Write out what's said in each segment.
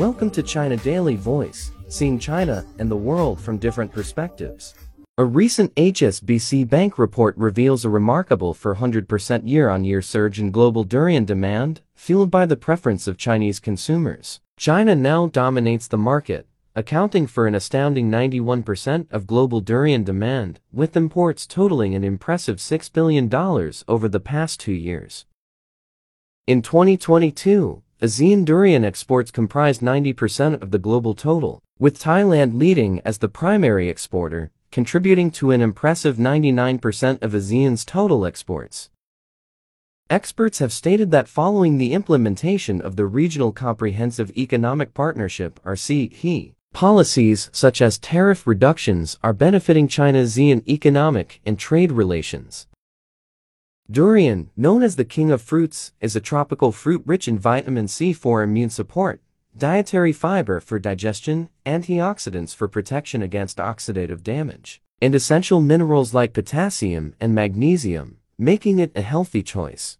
Welcome to China Daily Voice, seeing China and the world from different perspectives. A recent HSBC Bank report reveals a remarkable 400% year-on-year surge in global durian demand, fueled by the preference of Chinese consumers. China now dominates the market, accounting for an astounding 91% of global durian demand, with imports totaling an impressive $6 billion over the past two years. In 2022, ASEAN durian exports comprised 90% of the global total, with Thailand leading as the primary exporter, contributing to an impressive 99% of ASEAN's total exports. Experts have stated that following the implementation of the Regional Comprehensive Economic Partnership RCEP, policies such as tariff reductions are benefiting China's ASEAN economic and trade relations. Durian, known as the king of fruits, is a tropical fruit rich in vitamin C for immune support, dietary fiber for digestion, antioxidants for protection against oxidative damage, and essential minerals like potassium and magnesium, making it a healthy choice.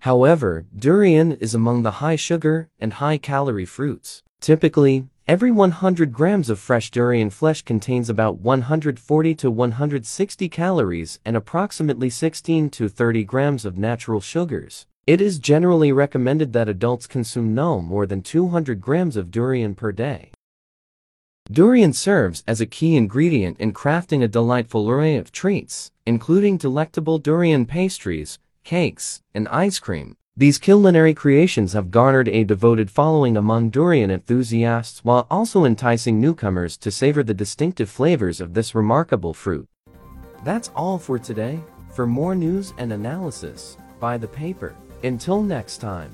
However, durian is among the high sugar and high calorie fruits. Typically, Every 100 grams of fresh durian flesh contains about 140 to 160 calories and approximately 16 to 30 grams of natural sugars. It is generally recommended that adults consume no more than 200 grams of durian per day. Durian serves as a key ingredient in crafting a delightful array of treats, including delectable durian pastries, cakes, and ice cream. These culinary creations have garnered a devoted following among durian enthusiasts while also enticing newcomers to savor the distinctive flavors of this remarkable fruit. That's all for today. For more news and analysis, buy the paper. Until next time.